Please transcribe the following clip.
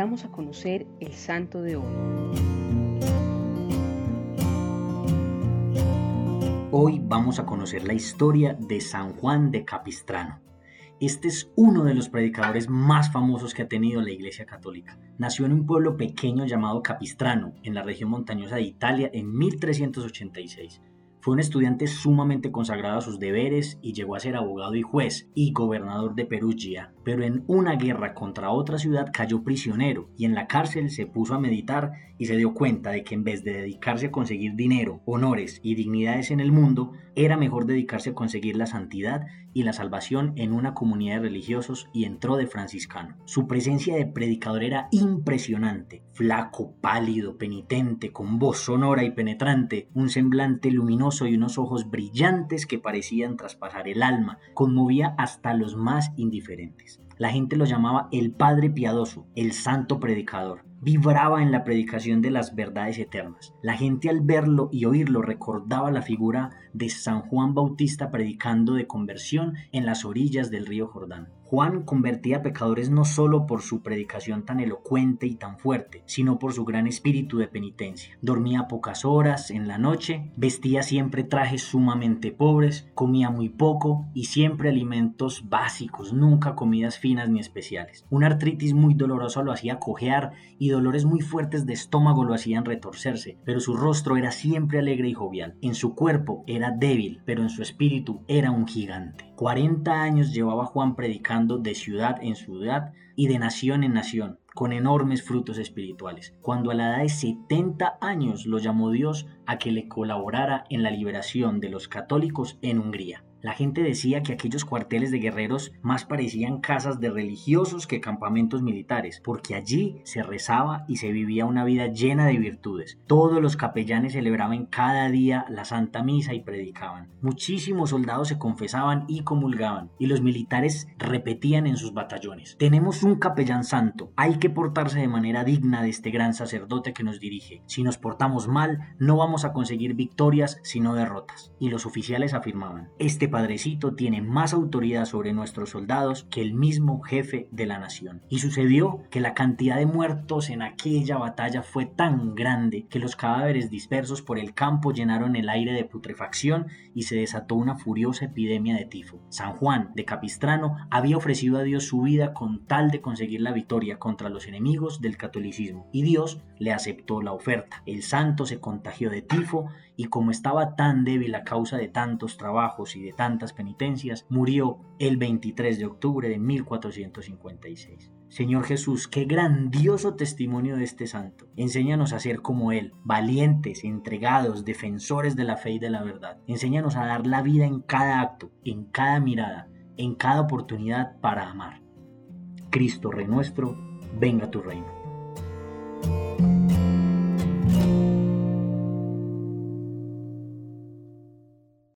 invitamos a conocer el santo de hoy. Hoy vamos a conocer la historia de San Juan de Capistrano. Este es uno de los predicadores más famosos que ha tenido la Iglesia Católica. Nació en un pueblo pequeño llamado Capistrano, en la región montañosa de Italia, en 1386. Fue un estudiante sumamente consagrado a sus deberes y llegó a ser abogado y juez y gobernador de Perugia, pero en una guerra contra otra ciudad cayó prisionero y en la cárcel se puso a meditar y se dio cuenta de que en vez de dedicarse a conseguir dinero, honores y dignidades en el mundo, era mejor dedicarse a conseguir la santidad y la salvación en una comunidad de religiosos y entró de franciscano. Su presencia de predicador era impresionante, flaco, pálido, penitente, con voz sonora y penetrante, un semblante luminoso y unos ojos brillantes que parecían traspasar el alma, conmovía hasta los más indiferentes. La gente lo llamaba el Padre Piadoso, el Santo Predicador vibraba en la predicación de las verdades eternas. La gente al verlo y oírlo recordaba la figura de San Juan Bautista predicando de conversión en las orillas del río Jordán. Juan convertía a pecadores no solo por su predicación tan elocuente y tan fuerte, sino por su gran espíritu de penitencia. Dormía pocas horas en la noche, vestía siempre trajes sumamente pobres, comía muy poco y siempre alimentos básicos, nunca comidas finas ni especiales. Una artritis muy dolorosa lo hacía cojear dolores muy fuertes de estómago lo hacían retorcerse, pero su rostro era siempre alegre y jovial. En su cuerpo era débil, pero en su espíritu era un gigante. 40 años llevaba Juan predicando de ciudad en ciudad y de nación en nación, con enormes frutos espirituales. Cuando a la edad de 70 años lo llamó Dios a que le colaborara en la liberación de los católicos en Hungría. La gente decía que aquellos cuarteles de guerreros más parecían casas de religiosos que campamentos militares, porque allí se rezaba y se vivía una vida llena de virtudes. Todos los capellanes celebraban cada día la Santa Misa y predicaban. Muchísimos soldados se confesaban y comulgaban, y los militares repetían en sus batallones. Tenemos un capellán santo, hay que portarse de manera digna de este gran sacerdote que nos dirige. Si nos portamos mal, no vamos a conseguir victorias, sino derrotas. Y los oficiales afirmaban, este padrecito tiene más autoridad sobre nuestros soldados que el mismo jefe de la nación. Y sucedió que la cantidad de muertos en aquella batalla fue tan grande que los cadáveres dispersos por el campo llenaron el aire de putrefacción y se desató una furiosa epidemia de tifo. San Juan de Capistrano había ofrecido a Dios su vida con tal de conseguir la victoria contra los enemigos del catolicismo y Dios le aceptó la oferta. El santo se contagió de tifo y como estaba tan débil a causa de tantos trabajos y de tantas penitencias, murió el 23 de octubre de 1456. Señor Jesús, qué grandioso testimonio de este santo. Enséñanos a ser como Él, valientes, entregados, defensores de la fe y de la verdad. Enséñanos a dar la vida en cada acto, en cada mirada, en cada oportunidad para amar. Cristo Rey nuestro, venga tu reino.